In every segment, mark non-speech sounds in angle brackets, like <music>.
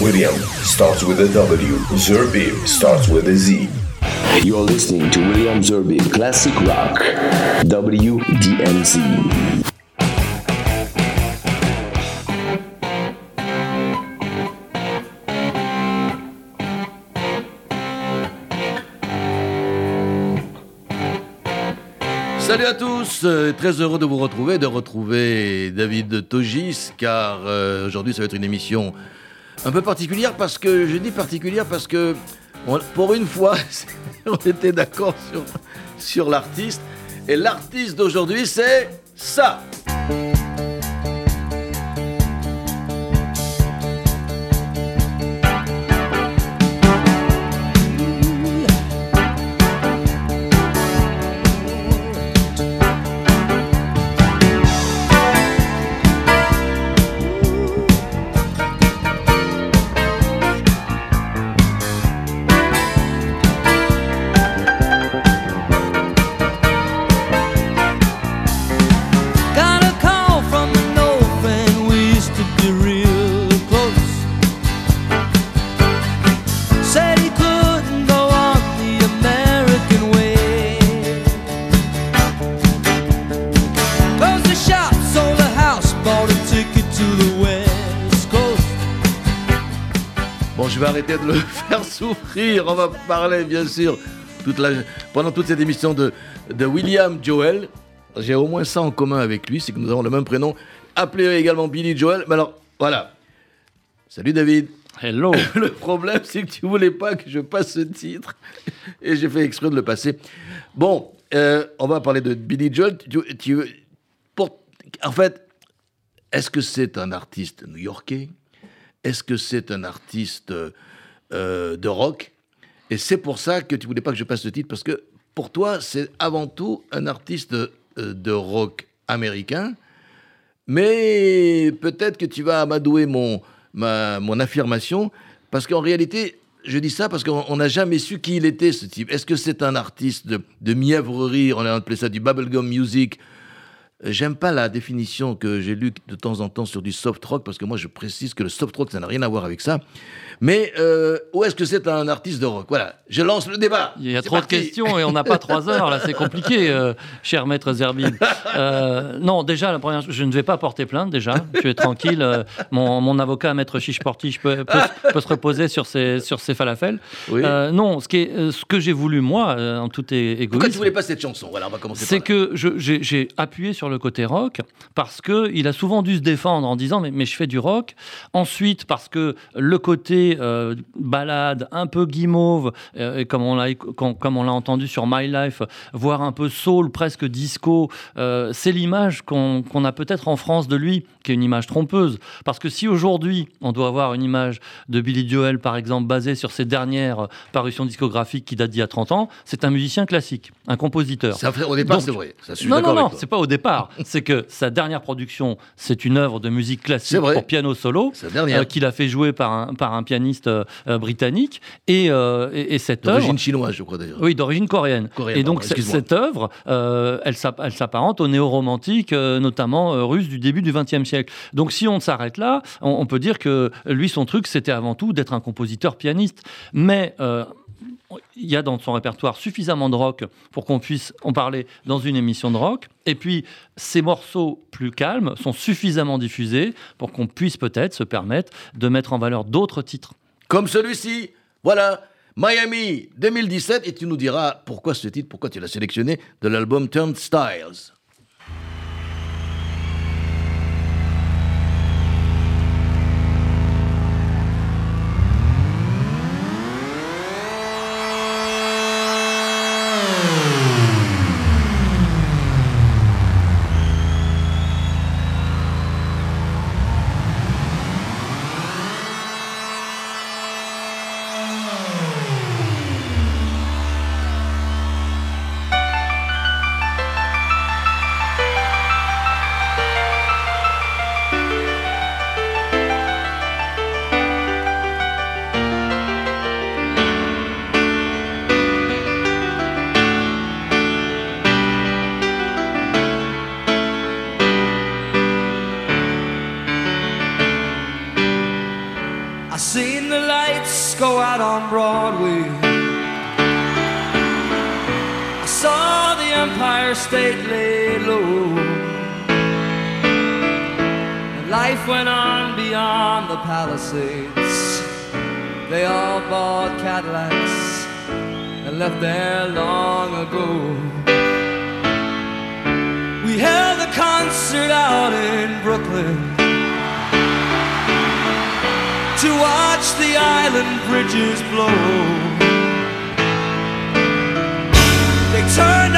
William starts with a W. Zerbib starts with a Z. You're listening to William Zerbib Classic Rock. WDMZ. Salut à tous, euh, très heureux de vous retrouver, de retrouver David Togis, car euh, aujourd'hui ça va être une émission un peu particulière parce que, je dis particulière parce que pour une fois <laughs> on était d'accord sur, sur l'artiste, et l'artiste d'aujourd'hui c'est ça. De le <laughs> faire souffrir. On va parler, bien sûr, toute la, pendant toute cette émission de, de William Joel. J'ai au moins ça en commun avec lui, c'est que nous avons le même prénom. Appelé également Billy Joel. Mais alors, voilà. Salut David. Hello. <laughs> Le problème, c'est que tu voulais pas que je passe ce titre. Et j'ai fait exprès de le passer. Bon, euh, on va parler de Billy Joel. Tu- tu- pour, en fait, est-ce que c'est un artiste new-yorkais? Est-ce que c'est un artiste euh, de rock Et c'est pour ça que tu voulais pas que je passe ce titre, parce que pour toi, c'est avant tout un artiste euh, de rock américain. Mais peut-être que tu vas amadouer mon, ma, mon affirmation, parce qu'en réalité, je dis ça parce qu'on on n'a jamais su qui il était, ce type. Est-ce que c'est un artiste de, de mièvrerie, on a appelé ça du bubblegum music J'aime pas la définition que j'ai lue de temps en temps sur du soft rock, parce que moi je précise que le soft rock, ça n'a rien à voir avec ça. Mais euh, où est-ce que c'est un artiste de rock? Voilà, je lance le débat. Il y a trop de questions et on n'a pas trois heures, là, c'est compliqué, euh, cher maître Zerbib. Euh, non, déjà, la première, je ne vais pas porter plainte, déjà. Tu es tranquille. mon, mon avocat, maître Chiche Portiche, peut, peut, peut se reposer sur ses, sur ses falafels. Oui. Non, ce, qui est, ce que j'ai voulu, moi, en tout é- égoïsme. Pourquoi tu voulais pas cette chanson? Voilà, on va commencer C'est que je- j'ai appuyé sur le côté rock parce que il a souvent dû se défendre en disant mais, je fais du rock. Ensuite parce que le côté euh, balade, un peu guimauve, euh, comme on l'a comme on l'a entendu sur My Life, voire un peu soul, presque disco, euh, c'est l'image qu'on qu'on a peut-être en France de lui, qui est une image trompeuse. Parce que si aujourd'hui on doit avoir une image de Billy Joel par exemple basée sur ses dernières euh, parutions discographiques qui datent d'il y a 30 ans, c'est un musicien classique, un compositeur. Ça au départ, c'est vrai. Ça, Non, non, non, c'est pas au départ. <laughs> c'est que sa dernière production, c'est une œuvre de musique classique pour piano solo. Euh, qu'il a fait jouer par un, par un pianiste euh, euh, britannique. Et, euh, et, et cette œuvre. D'origine chinoise, je crois d'ailleurs. Oui, d'origine coréenne. Coréenne, et donc, pardon, cette œuvre, elle s'app- elle s'apparente au néo-romantique, notamment russe du début du XXe siècle. Donc, si on s'arrête là, on, peut dire que lui, son truc, c'était avant tout d'être un compositeur pianiste. Mais. euh, il y a dans son répertoire suffisamment de rock pour qu'on puisse en parler dans une émission de rock. Et puis, ces morceaux plus calmes sont suffisamment diffusés pour qu'on puisse peut-être se permettre de mettre en valeur d'autres titres. Comme celui-ci. Voilà. Miami 2017. Et tu nous diras pourquoi ce titre, pourquoi tu l'as sélectionné de l'album Turnstiles. To watch the island bridges blow. They turned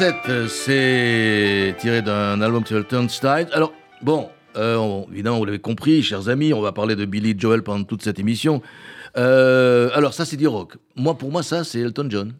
Euh, c'est tiré d'un album qui s'appelle Turnstile. Alors, bon, euh, évidemment, vous l'avez compris, chers amis, on va parler de Billy Joel pendant toute cette émission. Euh, alors, ça, c'est du rock. Moi, pour moi, ça, c'est Elton John.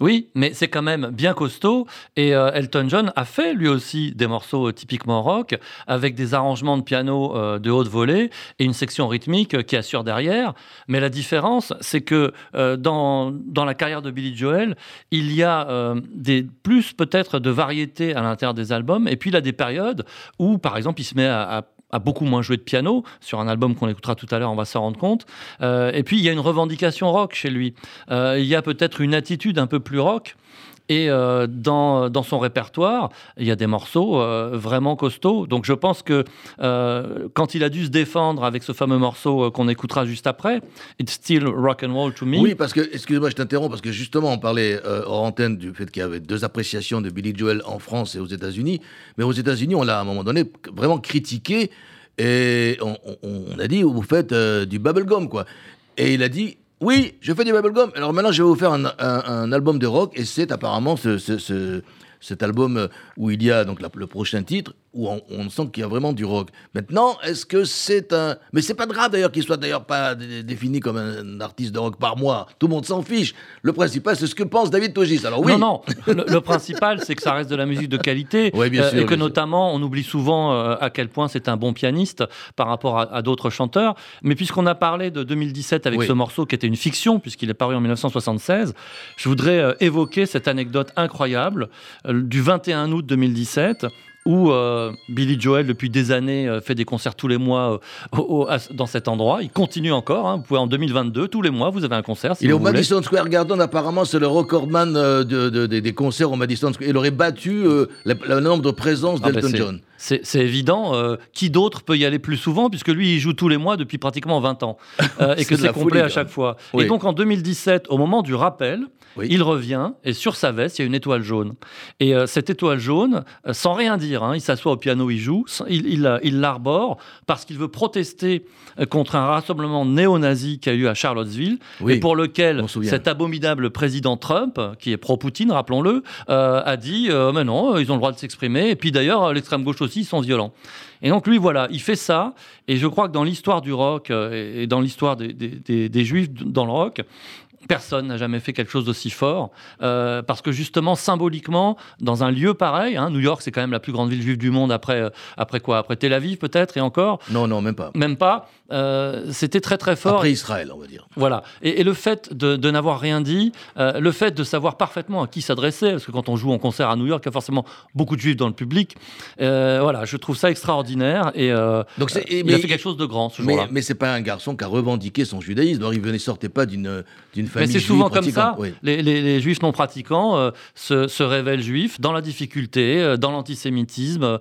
Oui, mais c'est quand même bien costaud. Et euh, Elton John a fait lui aussi des morceaux euh, typiquement rock, avec des arrangements de piano euh, de haute volée et une section rythmique qui assure derrière. Mais la différence, c'est que dans, dans la carrière de Billy Joel, il y a des, plus peut-être de variété à l'intérieur des albums. Et puis il a des périodes où, par exemple, il se met à a beaucoup moins joué de piano sur un album qu'on écoutera tout à l'heure, on va s'en rendre compte. Euh, et puis il y a une revendication rock chez lui. Euh, il y a peut-être une attitude un peu plus rock. Et euh, dans, son répertoire, il y a des morceaux euh, vraiment costauds. Donc je pense que euh, quand il a dû se défendre avec ce fameux morceau qu'on écoutera juste après, It's Still Rock and Roll to Me. Oui, parce que, excusez-moi, je t'interromps, parce que justement, on parlait hors antenne du fait qu'il y avait deux appréciations de Billy Joel en France et aux États-Unis. Mais aux États-Unis, on l'a à un moment donné vraiment critiqué. Et on, on- a dit, vous faites du bubblegum, quoi. Et il a dit, oui, je fais du bubblegum. Alors maintenant, je vais vous faire un, album de rock. Et c'est apparemment ce, ce- ce- cet album où il y a donc le prochain titre, où on, on sent qu'il y a vraiment du rock. Maintenant, est-ce que c'est un... Mais c'est pas grave d'ailleurs qu'il soit d'ailleurs pas dé- défini comme un artiste de rock par mois. Tout le monde s'en fiche. Le principal, c'est ce que pense David Togis. Alors oui. Non, non. Le, le principal, c'est que ça reste de la musique de qualité. <laughs> Ouais, bien euh, sûr, et que bien sûr. notamment, on oublie souvent euh, à quel point c'est un bon pianiste par rapport à, à d'autres chanteurs. Mais puisqu'on a parlé de 2017 avec Oui. ce morceau qui était une fiction, puisqu'il est paru en 1976, je voudrais euh, évoquer cette anecdote incroyable du 21 août 2017 où euh, Billy Joel, depuis des années, euh, fait des concerts tous les mois euh, au- au- à- dans cet endroit. Il continue encore. hein. Vous pouvez en 2022, tous les mois, vous avez un concert. Si Il est au voulez. Madison Square Garden, apparemment, c'est le recordman de, de- des- concerts au Madison Square. Il aurait battu le, nombre de présences Ah ben, d'Elton John. C'est évident. euh, qui d'autre peut y aller plus souvent puisque lui, il joue tous les mois depuis pratiquement 20 ans euh, <laughs> et que c'est complet folie, à chaque fois. Oui. Et donc en 2017, au moment du rappel, Oui. il revient et sur sa veste, il y a une étoile jaune. Et euh, cette étoile jaune, sans rien dire, hein, il s'assoit au piano, il joue, il l'arbore parce qu'il veut protester contre un rassemblement néo-nazi qui a eu à Charlottesville Oui, et pour lequel cet abominable président Trump, qui est pro-Poutine, rappelons-le, a dit mais non, ils ont le droit de s'exprimer. Et puis d'ailleurs, l'extrême gauche aussi, ils sont violents. Et donc lui, voilà, il fait ça. Et je crois que dans l'histoire du rock euh, et et dans l'histoire des, des- des- des juifs dans le rock, Personne n'a jamais fait quelque chose d'aussi fort, euh, parce que justement, symboliquement, dans un lieu pareil, hein, New York, c'est quand même la plus grande ville juive du monde après, euh, après quoi? Après Tel Aviv peut-être, et encore? Non, non, même pas. Même pas. Euh, C'était très très fort. Après Israël, on va dire. Voilà. Et, et le fait de, de n'avoir rien dit, euh, le fait de savoir parfaitement à qui s'adresser, parce que quand on joue en concert à New York, il y a forcément beaucoup de juifs dans le public. Euh, voilà, je trouve ça extraordinaire. Et Donc c'est- euh, il mais- a fait quelque chose de grand ce Mais, jour-là. mais c'est pas un garçon qui a revendiqué son judaïsme. Alors il venait sortait pas d'une d'une Mais famille c'est juive souvent comme ça. Oui. Les, les- les juifs non pratiquants se, se révèlent juifs dans la difficulté, dans l'antisémitisme,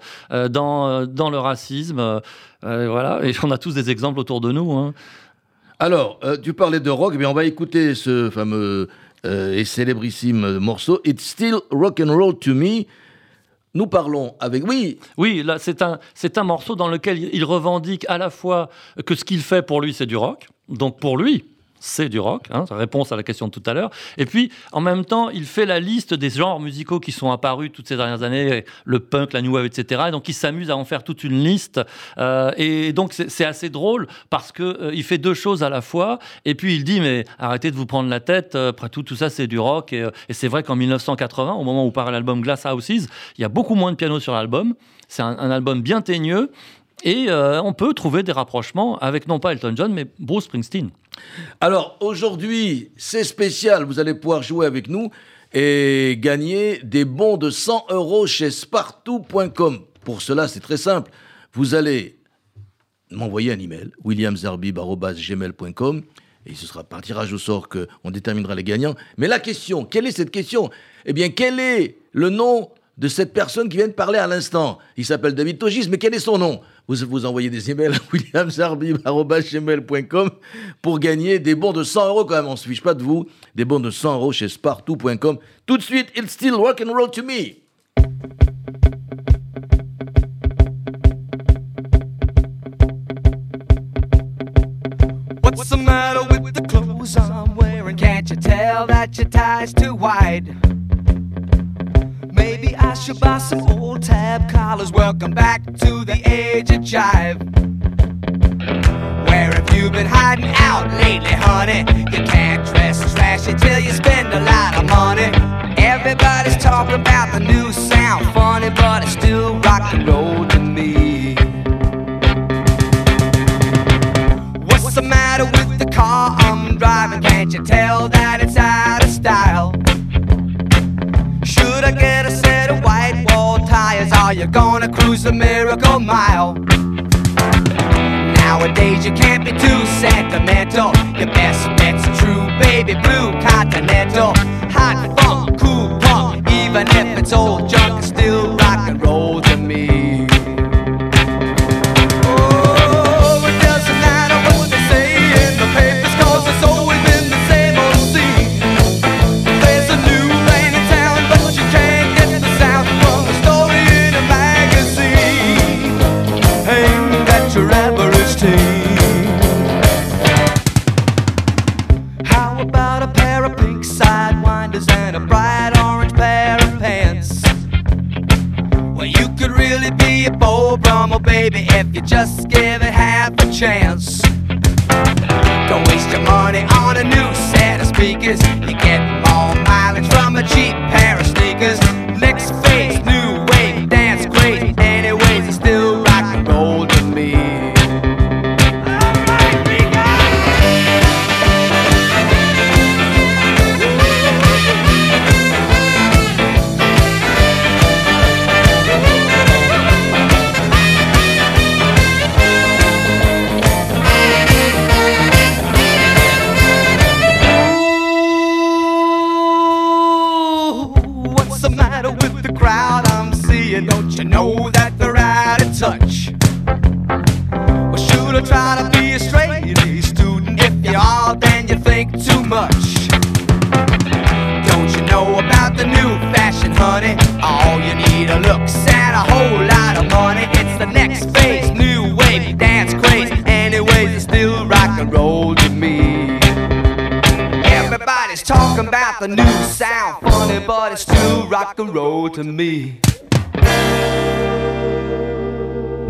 dans, dans le racisme. Euh, voilà, et on a tous des exemples autour de nous. hein. Alors, euh, tu parlais de rock, eh bien on va écouter ce fameux euh, et célébrissime morceau It's Still Rock and Roll to Me. Nous parlons avec oui, Oui, là, c'est un, c'est un morceau dans lequel il revendique à la fois que ce qu'il fait pour lui, c'est du rock. Donc pour lui, c'est du rock, hein, réponse à la question de tout à l'heure. Et puis, en même temps, il fait la liste des genres musicaux qui sont apparus toutes ces dernières années, le punk, la new wave, etc. Et donc, il s'amuse à en faire toute une liste. Euh, et donc, c'est assez drôle parce que euh, il fait deux choses à la fois. Et puis, il dit, mais arrêtez de vous prendre la tête. euh, Après tout, tout ça, c'est du rock. Et, euh, c'est vrai qu'en 1980, au moment où paraît l'album Glass Houses, il y a beaucoup moins de piano sur l'album. C'est un, album bien teigneux. Et on peut trouver des rapprochements avec non pas Elton John, mais Bruce Springsteen. Alors aujourd'hui, c'est spécial. Vous allez pouvoir jouer avec nous et gagner des bons de 100 euros chez spartou.com. Pour cela, c'est très simple. Vous allez m'envoyer un email, williamzarbib.gmail.com et ce sera par tirage au sort qu'on déterminera les gagnants. Mais la question, quelle est cette question? Eh bien, quel est le nom de cette personne qui vient de parler à l'instant Il s'appelle David Togis, mais quel est son nom? Vous, vous envoyez des emails à <laughs> williamzarbib.gmail.com pour gagner des bons de 100 euros quand même. On ne se fiche pas de vous? Des bons de 100 euros chez spartou.com. Tout de suite, it's still rock and roll to me. What's the matter with the clothes? I should buy some old tab collars. Welcome back to the age of jive. Where have you been hiding out lately, honey? You can't dress trashy till you spend a lot of money. Everybody's talking about the new sound, funny, but it's still rock and roll to me. What's the matter with the car I'm driving? Can't you tell that it's out of style? Should I get a of white wall tires? Are you gonna cruise the miracle mile? Nowadays you can't be too sentimental. Your best bet's true baby blue continental. Hot funk, cool punk, even if it's old to me.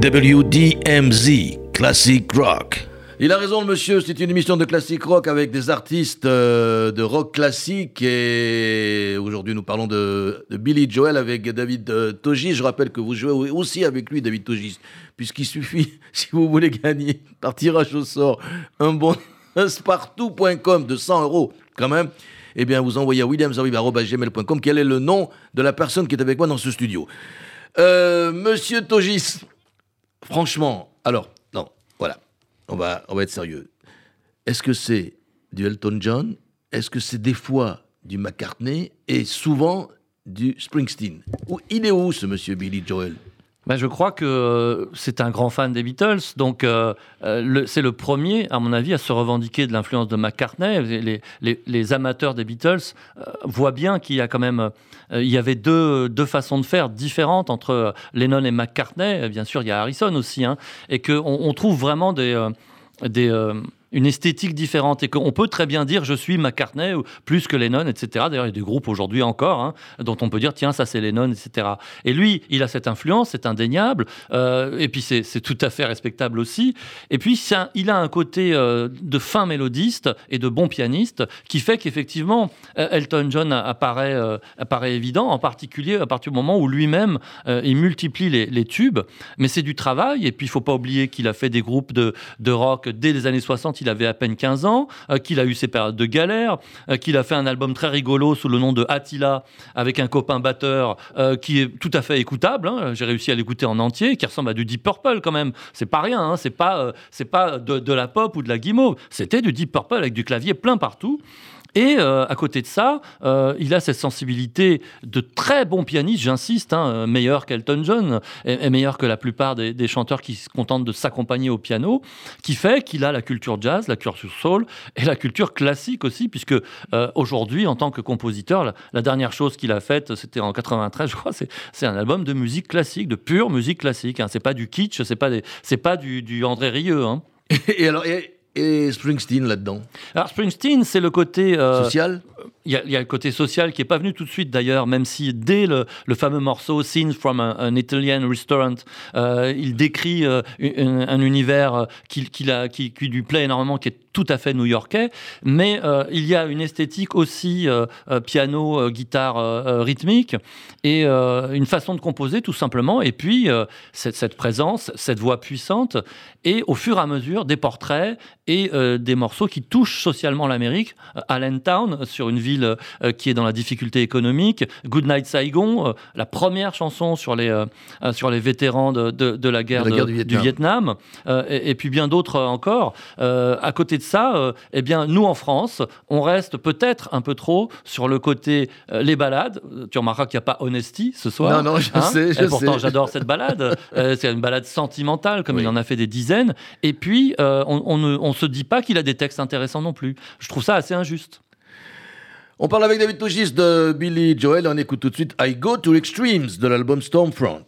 WDMZ, Classic Rock. Il a raison, le monsieur, c'est une émission de classique rock avec des artistes euh, de rock classique. Et aujourd'hui, nous parlons de, de Billy Joel avec David euh, Togis. Je rappelle que vous jouez aussi avec lui, David Togis, puisqu'il suffit, <laughs> si vous voulez gagner par tirage au sort, un bon spartou.com de 100 euros quand même. Eh bien, vous envoyez à williamsarvib.gmail.com quel est le nom de la personne qui est avec moi dans ce studio. Euh, monsieur Togis, franchement, alors, non, voilà, on va, on va être sérieux. Est-ce que c'est du Elton John? Est-ce que c'est des fois du McCartney? Et souvent du Springsteen? Il est où ce monsieur Billy Joel? Ben, je crois que euh, c'est un grand fan des Beatles, donc euh, euh, c'est le premier, à mon avis, à se revendiquer de l'influence de McCartney. Les, amateurs des Beatles voient bien qu'il y a quand même, il y avait deux, deux façons de faire différentes entre Lennon et McCartney. Bien sûr, il y a Harrison aussi, hein, et qu'on on trouve vraiment des, des une esthétique différente et qu'on peut très bien dire je suis McCartney ou plus que Lennon, etc. D'ailleurs, il y a des groupes aujourd'hui encore hein, dont on peut dire tiens, ça c'est Lennon, etc. Et lui, il a cette influence, c'est indéniable, euh, et puis c'est tout à fait respectable aussi. Et puis, il a un côté euh, de fin mélodiste et de bon pianiste qui fait qu'effectivement, euh, Elton John apparaît, apparaît évident, en particulier à partir du moment où lui-même, il multiplie les, les tubes, mais c'est du travail, et puis il faut pas oublier qu'il a fait des groupes de, de rock dès les années 60, il avait à peine 15 ans, euh, qu'il a eu ses périodes de galère, euh, qu'il a fait un album très rigolo sous le nom de Attila avec un copain batteur euh, qui est tout à fait écoutable. hein. J'ai réussi à l'écouter en entier, qui ressemble à du Deep Purple quand même. C'est pas rien, hein. c'est pas, pas de, de la pop ou de la guimauve. C'était du Deep Purple avec du clavier plein partout. Et euh, à côté de ça, euh, il a cette sensibilité de très bon pianiste, j'insiste, hein, euh, meilleur qu'Elton John et, meilleur que la plupart des, chanteurs qui se contentent de s'accompagner au piano, qui fait qu'il a la culture jazz, la culture soul et la culture classique aussi, puisque aujourd'hui, en tant que compositeur, la, dernière chose qu'il a faite, c'était en 93, <laughs> je crois, c'est, un album de musique classique, de pure musique classique. Hein. C'est pas du kitsch, c'est pas, des, pas du, André Rieu. Hein. Et alors, et Springsteen là-dedans. Alors Springsteen, c'est le côté euh, Social Il y, a- il y a le côté social qui est pas venu tout de suite d'ailleurs, même si dès le, le fameux morceau Scenes from an Italian Restaurant, euh, il décrit euh, un, un univers qui- qui lui plaît énormément, qui est tout à fait new-yorkais, mais euh, il y a une esthétique aussi euh, euh, piano, guitare rythmique et une façon de composer tout simplement, et puis cette, cette présence, cette voix puissante, et au fur et à mesure des portraits et des morceaux qui touchent socialement l'Amérique. Allentown, sur une ville qui est dans la difficulté économique. Goodnight Saigon, la première chanson sur les, sur les vétérans de, de- de la guerre, De la guerre de- du du Vietnam, et, et puis bien d'autres encore. À côté de ça, euh, eh bien, nous en France, on reste peut-être un peu trop sur le côté euh, les balades. Euh, Tu remarqueras qu'il n'y a pas Honesty ce soir. Non, non, je hein. sais, je Et pourtant, sais. j'adore cette balade. <laughs> C'est une balade sentimentale, comme Oui. il en a fait des dizaines. Et puis, on, on ne on se dit pas qu'il a des textes intéressants non plus. Je trouve ça assez injuste. On parle avec David Togis de Billy Joel on écoute tout de suite I Go to Extremes de l'album Stormfront.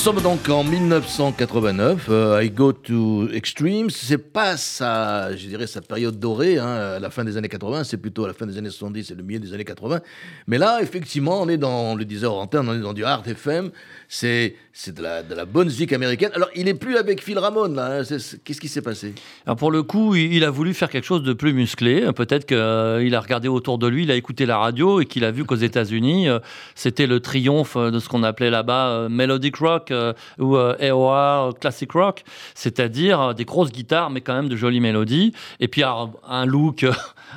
Sommes donc en 1989. euh, I Go to Extremes. C'est pas sa, je dirais, sa période dorée, hein, la fin des années 80. C'est plutôt à la fin des années 70 et le milieu des années 80. Mais là, effectivement, on est dans, le disait antenne, on est dans du hard FM. C'est, c'est de la, de la bonne musique américaine. Alors, il est plus avec Phil Ramone, là. hein. Qu'est-ce qui s'est passé? Alors pour le coup, il a voulu faire quelque chose de plus musclé. Peut-être qu'il a regardé autour de lui, il a écouté la radio et qu'il a vu qu'aux États-Unis, euh, c'était le triomphe de ce qu'on appelait là-bas euh, melodic rock euh, ou euh, AOR classic rock, c'est-à-dire euh, des grosses guitares mais quand même de jolies mélodies. Et puis un look,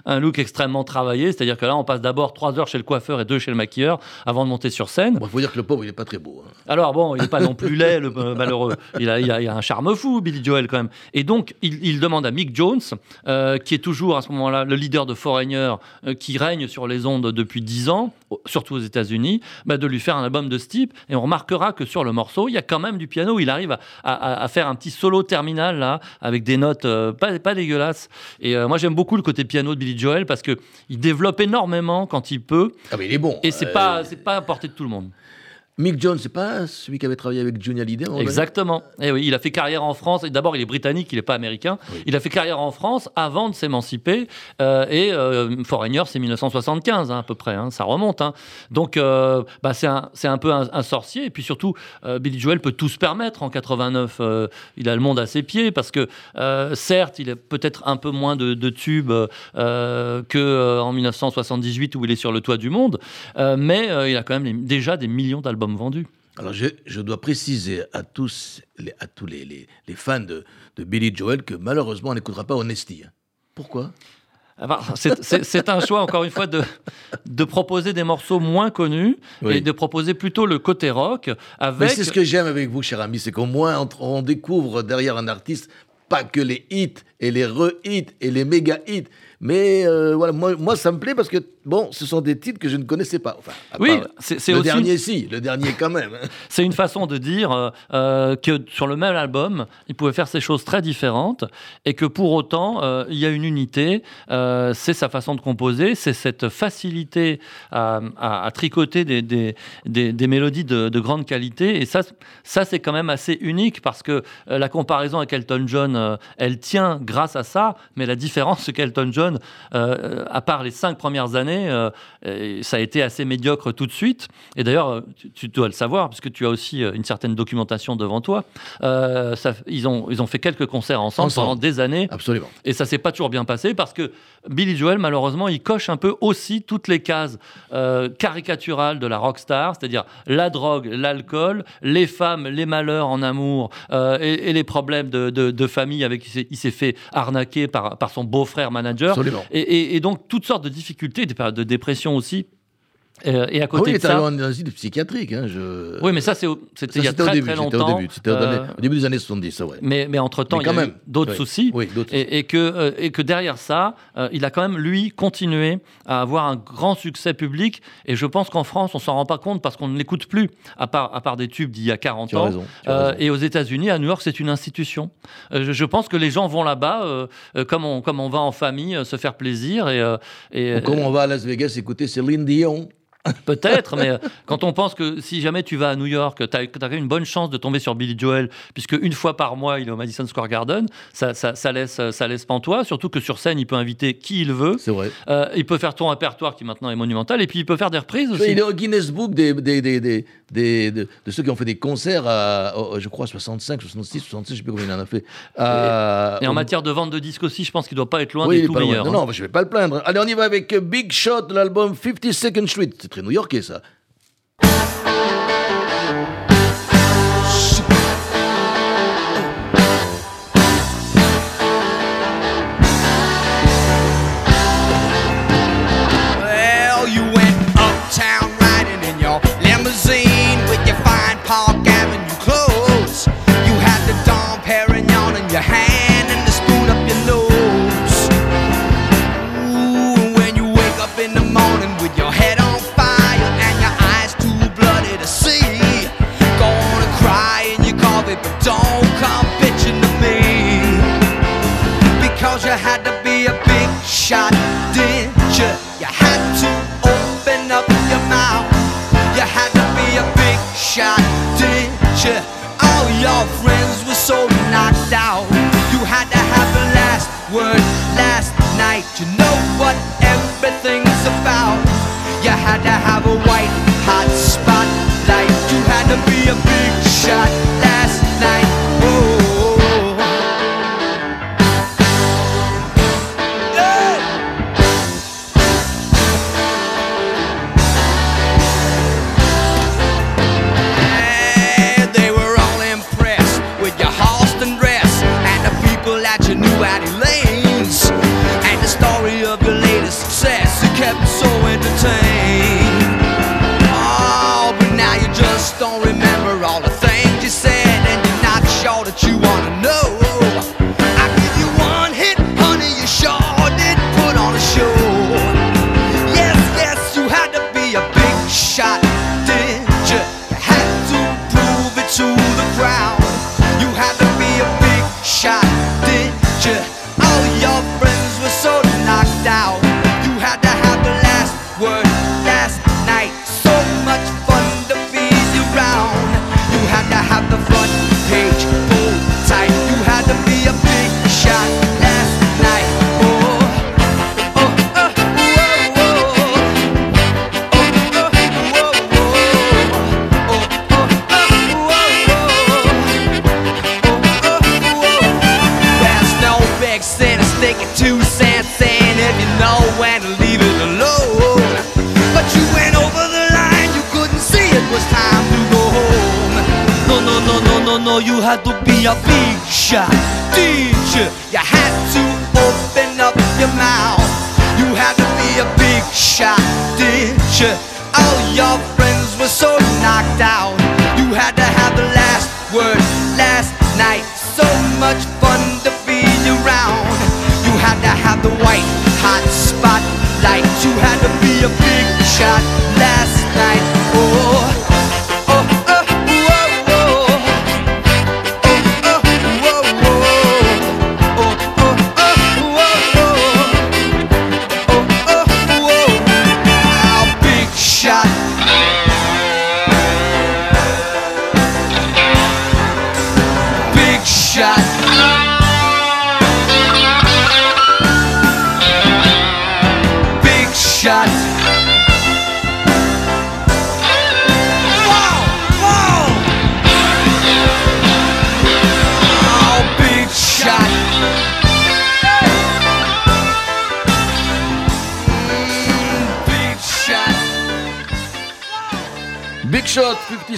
un look extrêmement travaillé, c'est-à-dire que là, on passe d'abord trois heures chez le coiffeur et deux chez le maquilleur avant de monter sur scène. Il faut dire que le pauvre, il est pas très beau. hein. Alors bon, il n'est pas non plus laid, le <laughs> euh, malheureux. Il a, il, a, il a un charme fou, Billy Joel, quand même. Et donc, il, il demande à Mick Jones, euh, qui est toujours à ce moment-là le leader de Foreigner, euh, qui règne sur les ondes depuis 10 ans, surtout aux États-Unis, bah, de lui faire un album de ce type. Et on remarquera que sur le morceau, il y a quand même du piano. Il arrive à, à- à faire un petit solo terminal là, avec des notes euh, pas, pas dégueulasses. Et euh, moi, j'aime beaucoup le côté piano de Billy Joel parce que il développe énormément quand il peut. Ah, mais il est bon. Et c'est Euh, pas, c'est pas à portée de tout le monde. Mick Jones, c'est pas celui qui avait travaillé avec Johnny Hallyday Exactement. Et oui, il a fait carrière en France. Et d'abord, il est britannique, il n'est pas américain. Oui. Il a fait carrière en France avant de s'émanciper. Euh, et euh, Foreigner, c'est 1975 hein, à peu près. hein, ça remonte. hein. Donc, euh, bah, c'est un, peu un, un sorcier. Et puis surtout, euh, Billy Joel peut tout se permettre en 89. Euh, il a le monde à ses pieds parce que, certes, il a peut-être un peu moins de, de tubes que en 1978 où il est sur le toit du monde. Mais il a quand même les- déjà des millions d'albums vendus. Alors, je, je dois préciser à tous les, à tous les, les- les fans de, de Billy Joel que malheureusement, on n'écoutera pas Honesty. hein. Pourquoi? Enfin, c'est- C'est un choix, encore une fois, de, de proposer des morceaux moins connus Oui. et de proposer plutôt le côté rock Mais avec. c'est ce que j'aime avec vous, cher ami, c'est qu'au moins on, on découvre derrière un artiste pas que les hits et les re-hits et les méga hits. Mais euh, voilà, moi, moi, ça me plaît parce que, bon, ce sont des titres que je ne connaissais pas. Enfin, Oui, c'est le aussi dernier, si, le dernier quand même. hein. <laughs> C'est une façon de dire euh, euh, que sur le même album, il pouvait faire ces choses très différentes et que pour autant, euh, il y a une unité. euh, c'est sa façon de composer, c'est cette facilité à, à- à tricoter des, des- des- des mélodies de, de grande qualité. Et ça, ça c'est quand même assez unique parce que la comparaison avec Elton John, elle tient grâce à ça. Mais la différence, c'est qu'Elton John, à part les cinq premières années, euh, ça a été assez médiocre tout de suite. Et d'ailleurs, euh, tu, tu dois le savoir, puisque tu as aussi euh, une certaine documentation devant toi. Euh, ça- ils, ont, ils ont fait quelques concerts ensemble, Ensemble. pendant des années. Absolument. Et ça s'est pas toujours bien passé parce que Billy Joel, malheureusement, il coche un peu aussi toutes les cases euh, caricaturales de la rockstar, c'est-à-dire la drogue, l'alcool, les femmes, les malheurs en amour euh, et, et les problèmes de, de- de famille avec qui il s'est- il s'est fait arnaquer par, par son beau-frère manager. Absolument. Et, et- et donc toutes sortes de difficultés, des de dépression aussi. Euh, et à Ah côté oui, il de ça, allé en asile psychiatrique. Hein, je... oui, mais ça c'était il y a c'était au très début, très longtemps. au début, Euh, au début des années 70, ça, ouais. mais, mais entre-temps, il y a eu même. d'autres Oui. soucis. Oui, d'autres soucis. Et, et que, euh, et que derrière ça, euh, il a quand même, lui, continué à avoir un grand succès public. Et je pense qu'en France, on s'en rend pas compte parce qu'on ne l'écoute plus, à part, à part des tubes d'il y a 40 Tu ans. raison, tu as raison. et aux États-Unis, à New York, c'est une institution. Je, je pense que les gens vont là-bas, comme, on, comme on va en famille, se faire plaisir. Et, et, Ou Comme on va à Las Vegas écouter Céline Dion. <laughs> Peut-être, mais euh, quand on pense que si jamais tu vas à New York, tu as, même une bonne chance de tomber sur Billy Joel, puisque une fois par mois, il est au Madison Square Garden, ça, ça, ça laisse, ça laisse pantois, surtout que sur scène, il peut inviter qui il veut. C'est vrai. Euh, il peut faire ton répertoire qui maintenant est monumental, et puis il peut faire des reprises aussi. Il est au Guinness Book des, des, des, des, de, de ceux qui ont fait des concerts à, je crois, 65, 66, 66, je sais plus combien il en a fait. À- Et en matière de vente de disques aussi, je pense qu'il doit pas être loin oui, des tout meilleurs. Non, hein. non, je vais pas le plaindre. Allez, on y va avec Big Shot, l'album 52nd Street. Très new-yorkais, ça. Shot, didn't you? You had to open up your mouth. You had to be a big shot, didn't you? All your friends were so knocked out. You had to have the last word last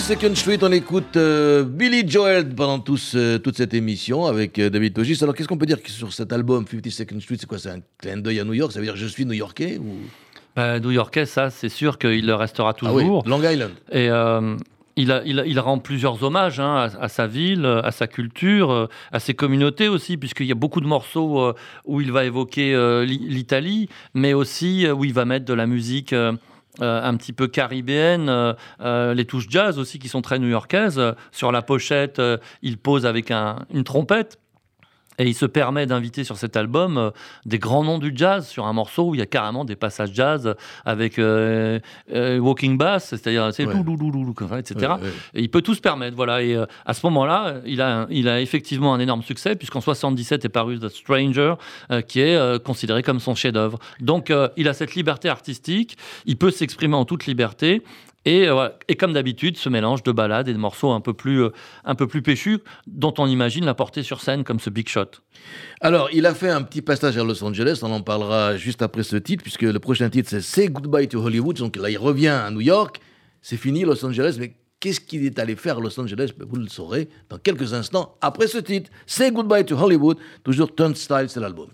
52nd Street, on écoute euh, Billy Joel pendant euh, toute cette émission avec euh, David Togis. Alors qu'est-ce qu'on peut dire sur cet album 52nd Street C'est quoi C'est un clin d'œil à New York? Ça veut dire je suis new-yorkais ou... Bah, New-Yorkais, ça, c'est sûr qu'il le restera Ah oui, toujours. Long Island. Et euh, il, a- il a- il rend plusieurs hommages hein, à, à sa ville, à sa culture, à ses communautés aussi, puisqu'il y a beaucoup de morceaux où il va évoquer l'I- l'Italie, mais aussi où il va mettre de la musique. Euh, un petit peu caribéenne, euh, euh, les touches jazz aussi qui sont très new-yorkaises. Sur la pochette, il pose avec un- une trompette. Et il se permet d'inviter sur cet album euh, des grands noms du jazz sur un morceau où il y a carrément des passages jazz avec euh, euh, walking bass, c'est-à-dire c'est Ouais. etc. Ouais, ouais. Et il peut tout se permettre, voilà. Et à ce moment-là, il a, il a effectivement un énorme succès puisqu'en 77 est paru The Stranger, qui est considéré comme son chef-d'œuvre. Donc, il a cette liberté artistique, il peut s'exprimer en toute liberté. Et, euh, et comme d'habitude, ce mélange de ballades et de morceaux un peu plus, euh, un peu plus péchus, dont on imagine la porter sur scène comme ce Big Shot. Alors, il a fait un petit passage à Los Angeles, on en parlera juste après ce titre, puisque le prochain titre c'est Say Goodbye to Hollywood, donc là il revient à New York, c'est fini Los Angeles, mais qu'est-ce qu'il est allé faire à Los Angeles? Ben, Vous le saurez dans quelques instants après ce titre, Say Goodbye to Hollywood, toujours Turnstile, c'est l'album.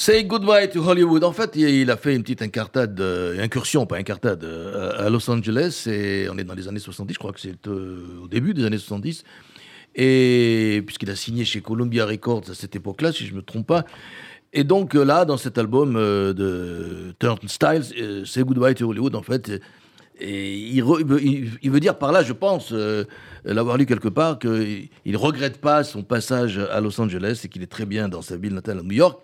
Say Goodbye to Hollywood. En fait, il a fait une petite incartade, euh, incursion, pas incartade, euh, à Los Angeles. Et on est dans les années 70, je crois que c'est euh, au début des années 70. Et puisqu'il a signé chez Columbia Records à cette époque-là, si je ne me trompe pas. Et donc là, dans cet album de Turnstiles, Say Goodbye to Hollywood, en fait, il, veut- dire par là, je pense, l'avoir lu quelque part, qu'il ne regrette pas son passage à Los Angeles et qu'il est très bien dans sa ville natale à New York.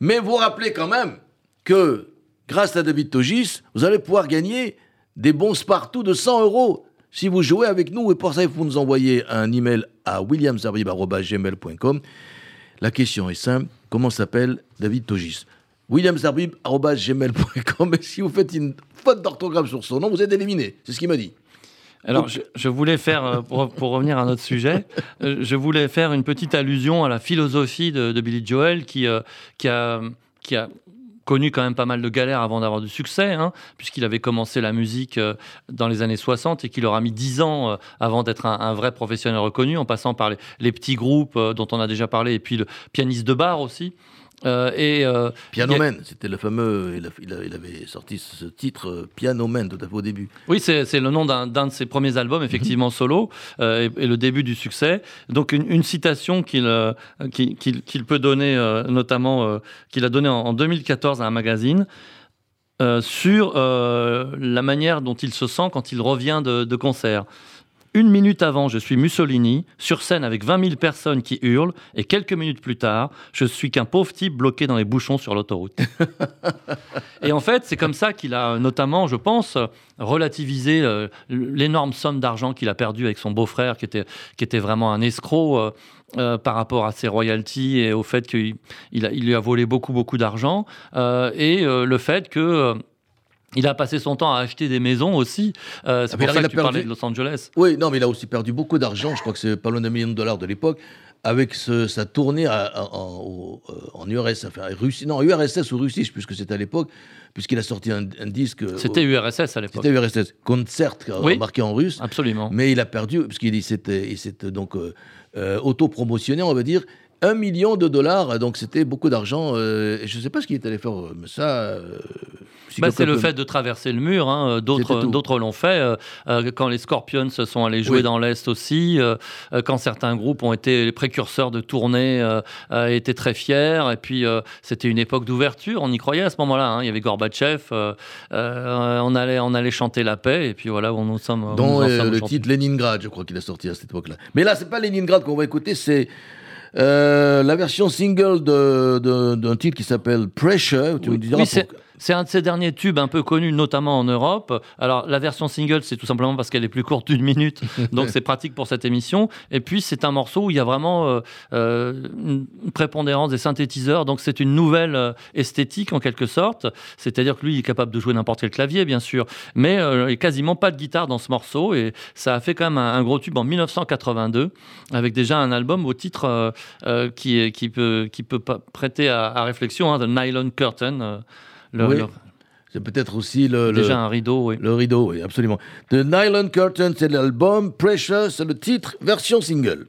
Mais vous rappelez quand même que grâce à David Togis, vous allez pouvoir gagner des bons partout de 100 euros si vous jouez avec nous. Et pour ça, il faut nous envoyer un email à williamsarbib.gmail.com. La question est simple. Comment s'appelle David Togis? williamsarbib.gmail.com. Et si vous faites une faute d'orthographe sur son nom, vous êtes éliminé. C'est ce qu'il m'a dit. Alors, je, je voulais faire, euh, pour, pour revenir à notre sujet, euh, je voulais faire une petite allusion à la philosophie de, de Billy Joel qui, euh, qui, a, qui a connu quand même pas mal de galères avant d'avoir du succès, hein, puisqu'il avait commencé la musique euh, dans les années 60 et qu'il aura mis 10 ans euh, avant d'être un, un vrai professionnel reconnu, en passant par les, les petits groupes euh, dont on a déjà parlé, et puis le pianiste de bar aussi. Euh, et, euh, Piano a- Man, c'était le fameux. Il, a- il a- il avait sorti ce titre euh, Piano Man tout à fait au début. Oui, c'est le nom d'un de ses premiers albums, effectivement solo, euh, et, et le début du succès. Donc une, une citation qu'il peut donner, notamment qu'il a donnée en, en 2014 à un magazine. sur la manière dont il se sent quand il revient de, de concert. Une minute avant, je suis Mussolini, sur scène avec 20 000 personnes qui hurlent, et quelques minutes plus tard, je suis qu'un pauvre type bloqué dans les bouchons sur l'autoroute. <laughs> Et en fait, c'est comme ça qu'il a notamment, je pense, relativisé euh, l'énorme somme d'argent qu'il a perdu avec son beau-frère, qui était, qui était vraiment un escroc euh, euh, par rapport à ses royalties et au fait qu'il il a- il lui a volé beaucoup, beaucoup d'argent. et le fait que. Euh, il a passé son temps à acheter des maisons aussi. Euh, c'est Ah, pour là, ça que a tu perdu- parlais de Los Angeles. Oui, non, mais il a aussi perdu beaucoup d'argent. Je crois que c'est pas loin d'un million de dollars de l'époque. Avec ce- sa tournée à- à- en, au- euh, en URSS, enfin Russie, non, URSS ou Russie, puisque c'était à l'époque, puisqu'il a sorti un, un disque. euh, C'était URSS à l'époque. C'était URSS, concert Oui. marqué en russe. Absolument. Mais il a perdu, puisqu'il il s'était donc euh, euh, auto-promotionné, on va dire, un million de dollars. Donc c'était beaucoup d'argent. euh, je ne sais pas ce qu'il est allé faire, euh, mais ça. euh, Bah, c'est le fait de traverser le mur. hein. D'autres, l'ont fait. euh, quand les Scorpions se sont allés jouer Oui. dans l'Est aussi, quand certains groupes ont été les précurseurs de tournées, étaient très fiers. Et puis, c'était une époque d'ouverture. On y croyait à ce moment-là. hein. Il y avait Gorbatchev. on, allait, on allait chanter la paix. Et puis voilà où nous sommes. nous dont le titre Leningrad, je crois qu'il a sorti à cette époque-là. Mais là, c'est pas Leningrad qu'on va écouter, c'est euh, la version single de- de- d'un titre qui s'appelle Pressure. Tu Oui, me diras oui, c'est, un de ces derniers tubes un peu connus, notamment en Europe. Alors, la version single, c'est tout simplement parce qu'elle est plus courte d'une minute, <laughs> donc c'est pratique pour cette émission. Et puis, c'est un morceau où il y a vraiment euh, euh, une prépondérance des synthétiseurs, donc c'est une nouvelle euh, esthétique en quelque sorte. C'est-à-dire que lui, il est capable de jouer n'importe quel clavier, bien sûr, mais euh, il n'y a quasiment pas de guitare dans ce morceau. Et ça a fait quand même un, un gros tube en 1982, avec déjà un album au titre euh, qui, peut, qui peut pas prêter à, à réflexion, hein, The Nylon Curtain. Le- Oui, le- C'est peut-être aussi le, le- déjà un rideau, oui. le rideau, oui, absolument. The Nylon Curtain, c'est l'album. Pressure, c'est le titre, version single.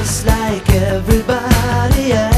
Just like everybody else.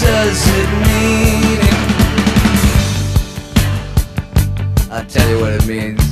Does it mean? I'll tell you what it means.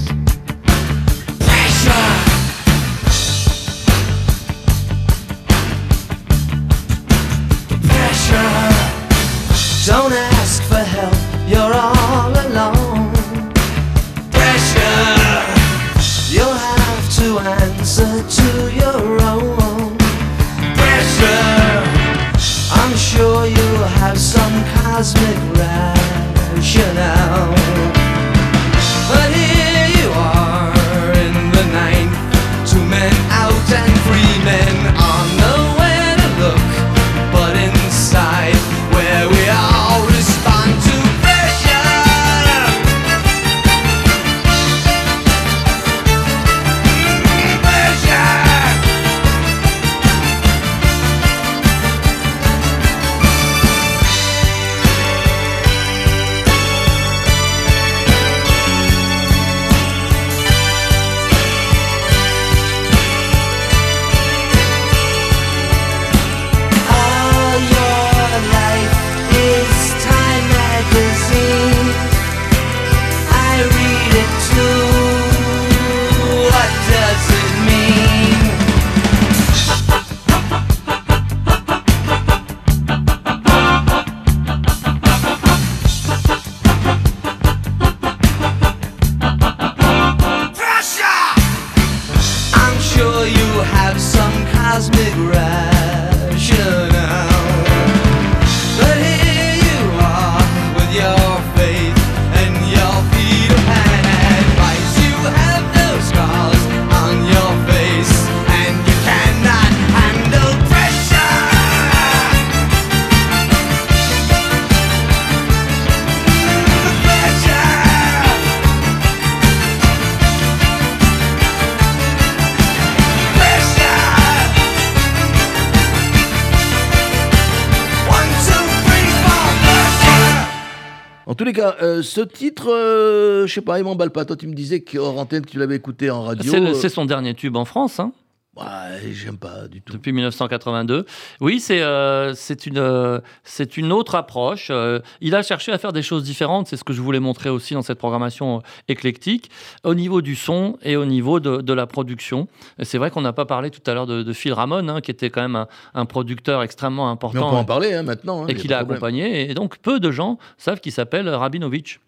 Tous les cas, euh, ce titre, euh, je sais pas, il m'emballe pas. Toi, tu me disais qu'en antenne, que tu l'avais écouté en radio. C'est le- euh, c'est son dernier tube en France. hein. Ouais, j'aime pas du tout. Depuis 1982. Oui, c'est euh, c'est une, euh, c'est une autre approche. Euh, il a cherché à faire des choses différentes. C'est ce que je voulais montrer aussi dans cette programmation éclectique, au niveau du son et au niveau de, de la production. C'est vrai qu'on n'a pas parlé tout à l'heure de, de Phil Ramone, hein, qui était quand même un, un producteur extrêmement Mais on important peut en parler hein, maintenant. hein, et qu'il a accompagné. Et donc, peu de gens savent qu'il s'appelle Rabinovich.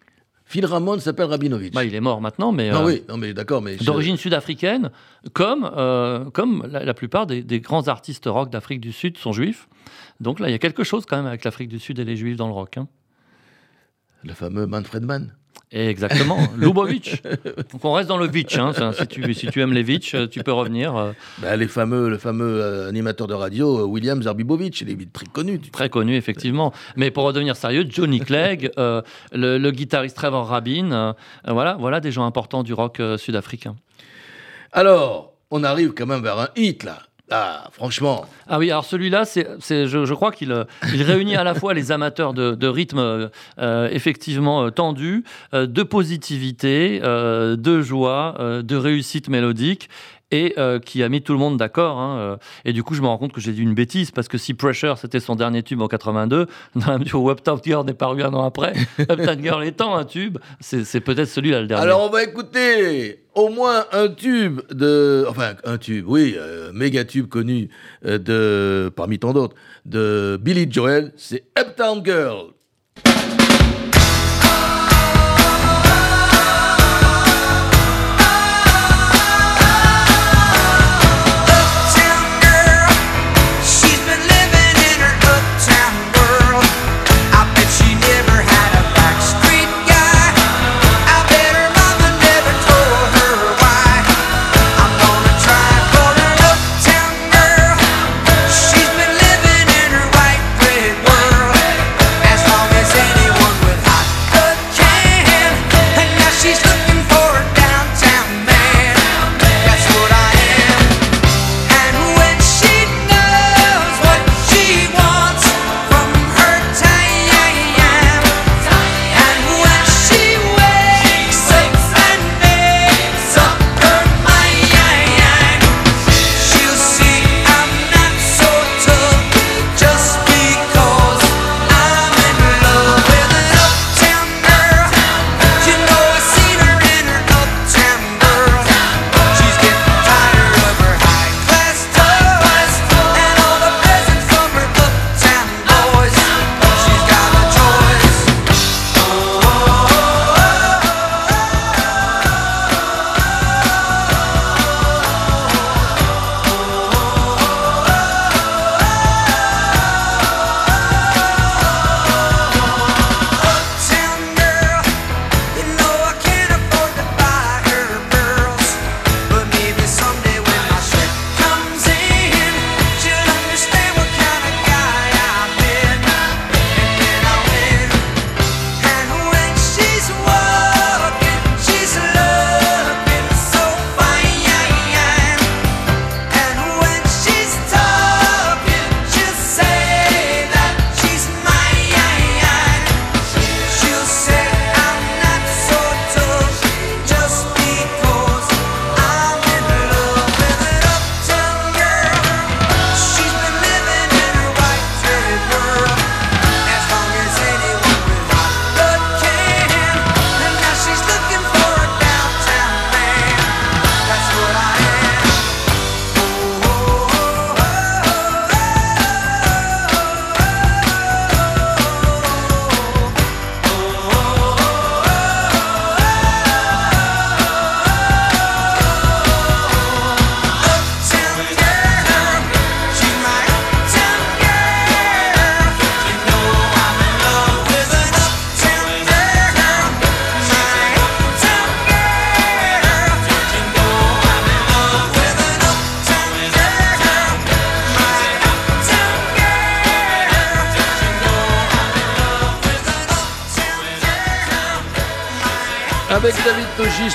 Phil Ramon s'appelle Rabinovich. Bah, il est mort maintenant, mais non, euh, oui, non, mais d'accord, mais. je- d'origine sud-africaine, comme, euh, comme la, la plupart des, des grands artistes rock d'Afrique du Sud sont juifs. Donc là, il y a quelque chose quand même avec l'Afrique du Sud et les juifs dans le rock. hein. Le fameux Manfred Mann. Exactement, <laughs> Lubavitch. Donc on reste dans le Vitch. hein. Si, tu, si tu aimes les Vitch, euh, tu peux revenir. euh, Bah, les fameux, le fameux euh, animateur de radio, euh, William Zarbibovitch, il est très connu. tu- Très connu, effectivement. Mais pour redevenir sérieux, Johnny Clegg, <laughs> euh, le, le guitariste Trevor Rabin, voilà, voilà des gens importants du rock sud-africain. Alors, on arrive quand même vers un hit, là. Ah, franchement. Ah oui, alors celui-là, c'est, je, je crois qu'il il réunit à la fois les amateurs de, de rythme euh, effectivement euh, tendu, euh, de positivité, euh, de joie, euh, de réussite mélodique. Et euh, qui a mis tout le monde d'accord. hein, euh. et du coup, je me rends compte que j'ai dit une bêtise parce que si Pressure c'était son dernier tube en 82, dans la mesure où Uptown Girl n'est paru un an après, <laughs> Uptown Girl étant un tube, c'est peut-être celui-là le dernier. Alors, on va écouter au moins un tube de. Enfin, un tube, oui, euh, méga tube connu euh, de. parmi tant d'autres, de Billy Joel, c'est Uptown Girl.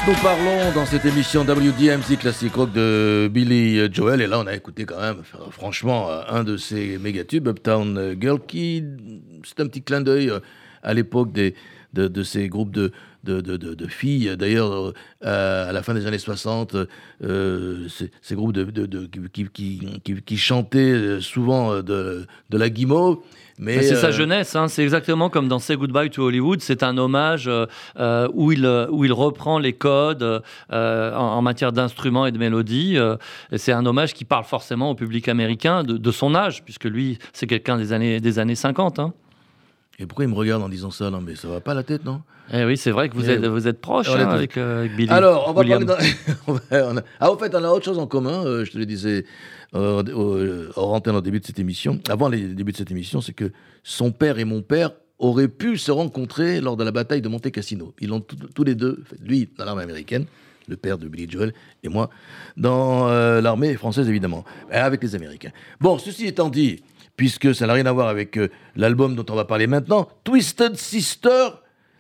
Nous parlons dans cette émission WDMC Classic Rock de Billy Joel. Et là, on a écouté quand même, euh, franchement, euh, un de ces méga tubes, Uptown Girl, qui, c'est un petit clin d'œil euh, à l'époque des, de, de ces groupes de, de, de, de- de filles. D'ailleurs, euh, à la fin des années 60, euh, ces, ces groupes de, qui, qui, qui, qui chantaient euh, souvent de, de la guimauve. Mais Mais c'est sa jeunesse, hein. c'est exactement comme dans Say Goodbye to Hollywood, c'est un hommage où, il, où il reprend les codes en, en matière d'instruments et de mélodies. c'est un hommage qui parle forcément au public américain de, de son âge, puisque lui, c'est quelqu'un des années, des années 50. Hein. Et pourquoi il me regarde en disant ça? Non, mais ça va pas la tête, non? Eh oui, c'est vrai que vous Mais- êtes, vous êtes proche hein, avec, euh, avec Billy. Alors, on va William. parler <laughs> Ah, au fait, on a autre chose en commun, euh, je te le disais euh, au- hors antenne au début de cette émission, avant le début de cette émission, c'est que son père et mon père auraient pu se rencontrer lors de la bataille de Monte Cassino. Ils l'ont tous- les deux, lui dans l'armée américaine, le père de Billy Joel, et moi dans euh, l'armée française, évidemment, euh, avec les Américains. Bon, ceci étant dit, puisque ça n'a rien à voir avec euh, l'album dont on va parler maintenant, Twisted Sister,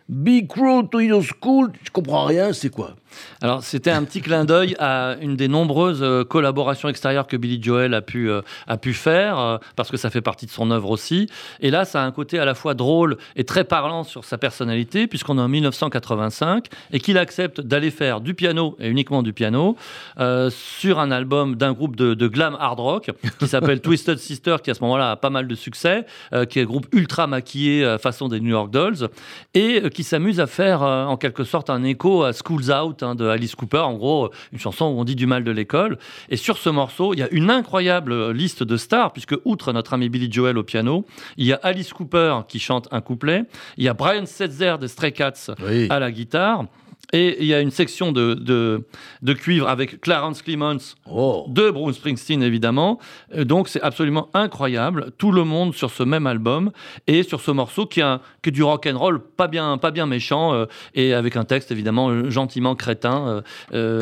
Be Cruel to Your School, je comprends rien, c'est quoi? Alors, c'était un petit clin d'œil à une des nombreuses euh, collaborations extérieures que Billy Joel a pu, euh, a pu faire, euh, parce que ça fait partie de son œuvre aussi. Et là, ça a un côté à la fois drôle et très parlant sur sa personnalité, puisqu'on est en 1985 et qu'il accepte d'aller faire du piano, et uniquement du piano, euh, sur un album d'un groupe de, de glam hard rock qui s'appelle <laughs> Twisted Sister, qui à ce moment-là a pas mal de succès, qui est un groupe ultra maquillé façon des New York Dolls, et qui s'amuse à faire en quelque sorte un écho à School's Out hein, de Alice Cooper, en gros euh, une chanson où on dit du mal de l'école. Et sur ce morceau, il y a une incroyable euh, liste de stars, puisque outre notre ami Billy Joel au piano, il y a Alice Cooper qui chante un couplet, il y a Brian Setzer des Stray Cats Oui. à la guitare. Et il y a une section de, de, de cuivre avec Clarence Clemons Oh de Bruce Springsteen évidemment. Euh, Donc c'est absolument incroyable. Tout le monde sur ce même album et sur ce morceau qui est, un- qui est du rock and roll pas bien, pas bien méchant euh, et avec un texte évidemment euh, gentiment crétin euh,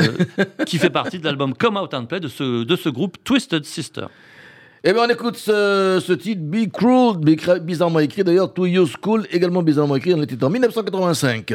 qui fait partie de l'album Come Out and Play de ce, de ce groupe Twisted Sister. Eh bien, on écoute ce, ce titre, Be Cruel, bi- bizarrement écrit d'ailleurs, To Your School, également bizarrement écrit, on était en 1985.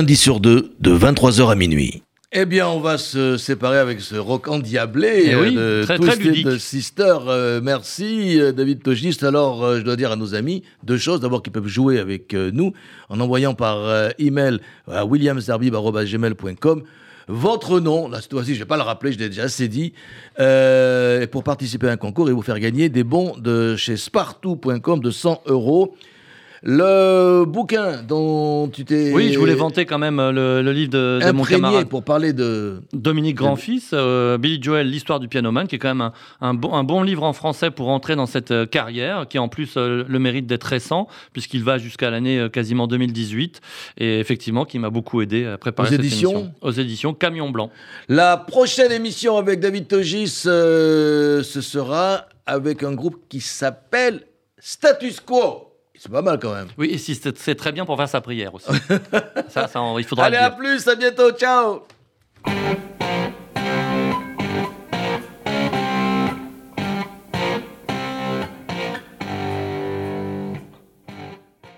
Lundi sur deux, de 23h à minuit. Eh bien, on va se séparer avec ce rock endiablé Eh oui, euh, de très, très Twisted ludique. Sister. Euh, merci, euh, David Togist. Alors, euh, je dois dire à nos amis deux choses. D'abord, qu'ils peuvent jouer avec euh, nous en envoyant par euh, email à williamsdarbib.gmail.com votre nom. Là, cette fois-ci, je ne vais pas le rappeler, je l'ai déjà assez dit. euh, pour participer à un concours et vous faire gagner des bons de chez spartou.com de 100 euros. Le bouquin dont tu t'es. Oui, je voulais vanter quand même euh, le, le livre de, de mon camarade pour parler de. Dominique Grandfils, euh, Billy Joel, l'histoire du pianoman, qui est quand même un, un bon, un bon livre en français pour entrer dans cette euh, carrière, qui en plus euh, le mérite d'être récent, puisqu'il va jusqu'à l'année quasiment 2018, et effectivement qui m'a beaucoup aidé à préparer Aux cette éditions émission. Aux éditions Camion Blanc. La prochaine émission avec David Togis, euh, ce sera avec un groupe qui s'appelle Status Quo. C'est pas mal quand même. Oui, si c'est très bien pour faire sa prière aussi. <laughs> ça, ça, il faudra Allez, le à plus, à bientôt, ciao